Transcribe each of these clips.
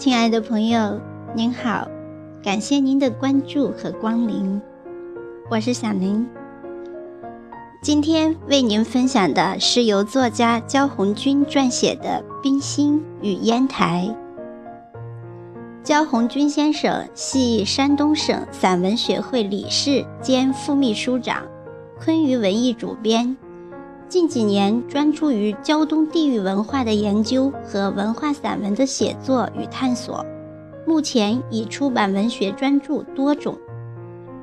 亲爱的朋友，您好，感谢您的关注和光临，我是小林。今天为您分享的是由作家焦红军撰写的《冰心与烟台》。焦红军先生系山东省散文学会理事兼副秘书长，昆鱼文艺主编。近几年专注于胶东地域文化的研究和文化散文的写作与探索，目前已出版文学专著多种，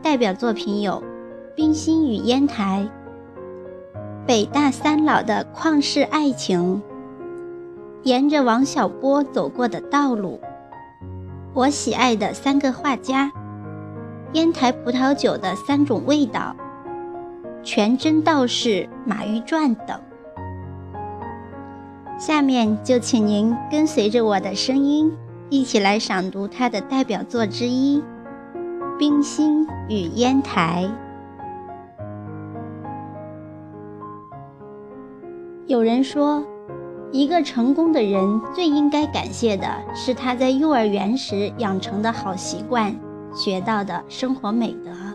代表作品有《冰心与烟台》《北大三老的旷世爱情》《沿着王小波走过的道路》《我喜爱的三个画家》《烟台葡萄酒的三种味道》。全真道士、马玉传等。下面就请您跟随着我的声音，一起来赏读他的代表作之一《冰心与烟台》。有人说，一个成功的人最应该感谢的是他在幼儿园时养成的好习惯，学到的生活美德。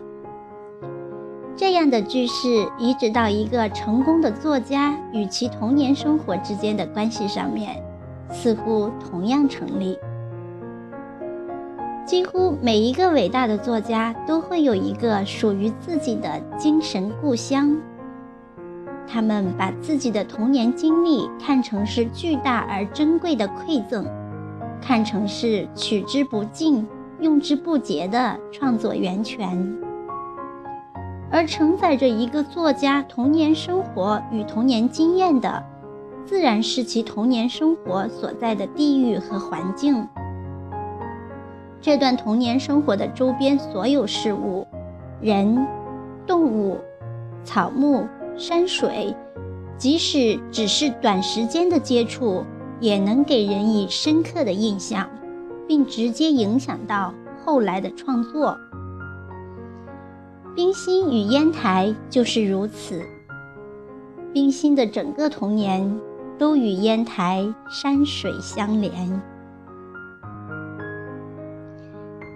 这样的句式移植到一个成功的作家与其童年生活之间的关系上面，似乎同样成立。几乎每一个伟大的作家都会有一个属于自己的精神故乡，他们把自己的童年经历看成是巨大而珍贵的馈赠，看成是取之不尽、用之不竭的创作源泉。而承载着一个作家童年生活与童年经验的，自然是其童年生活所在的地域和环境。这段童年生活的周边所有事物，人、动物、草木、山水，即使只是短时间的接触，也能给人以深刻的印象，并直接影响到后来的创作。冰心与烟台就是如此。冰心的整个童年都与烟台山水相连。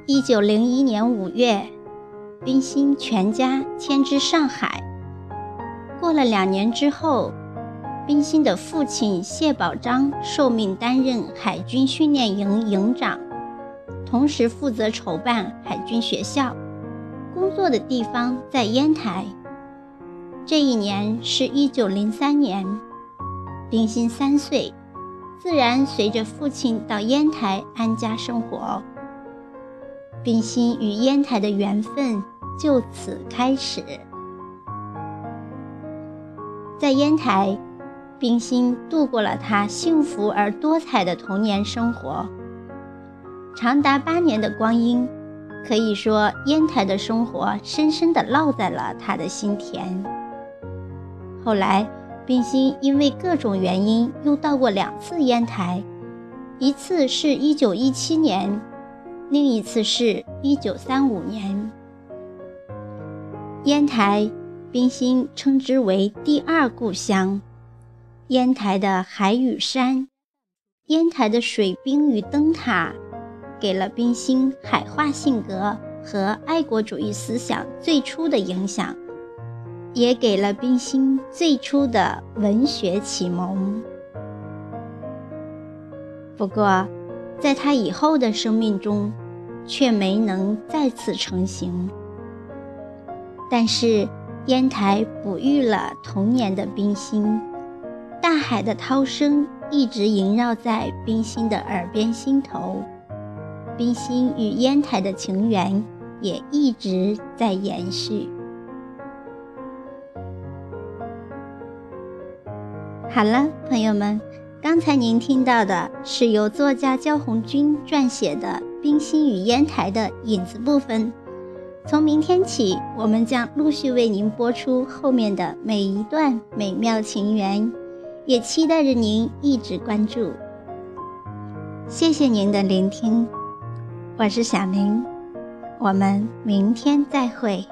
一九零一年五月，冰心全家迁至上海。过了两年之后，冰心的父亲谢宝章受命担任海军训练营营长，同时负责筹办海军学校。工作的地方在烟台。这一年是一九零三年，冰心三岁，自然随着父亲到烟台安家生活。冰心与烟台的缘分就此开始。在烟台，冰心度过了他幸福而多彩的童年生活，长达八年的光阴。可以说，烟台的生活深深地烙在了他的心田。后来，冰心因为各种原因又到过两次烟台，一次是一九一七年，另一次是一九三五年。烟台，冰心称之为第二故乡。烟台的海与山，烟台的水兵与灯塔。给了冰心海化性格和爱国主义思想最初的影响，也给了冰心最初的文学启蒙。不过，在他以后的生命中，却没能再次成型。但是，烟台哺育了童年的冰心，大海的涛声一直萦绕在冰心的耳边心头。冰心与烟台的情缘也一直在延续。好了，朋友们，刚才您听到的是由作家焦红军撰写的《冰心与烟台》的引子部分。从明天起，我们将陆续为您播出后面的每一段美妙情缘，也期待着您一直关注。谢谢您的聆听。我是小林，我们明天再会。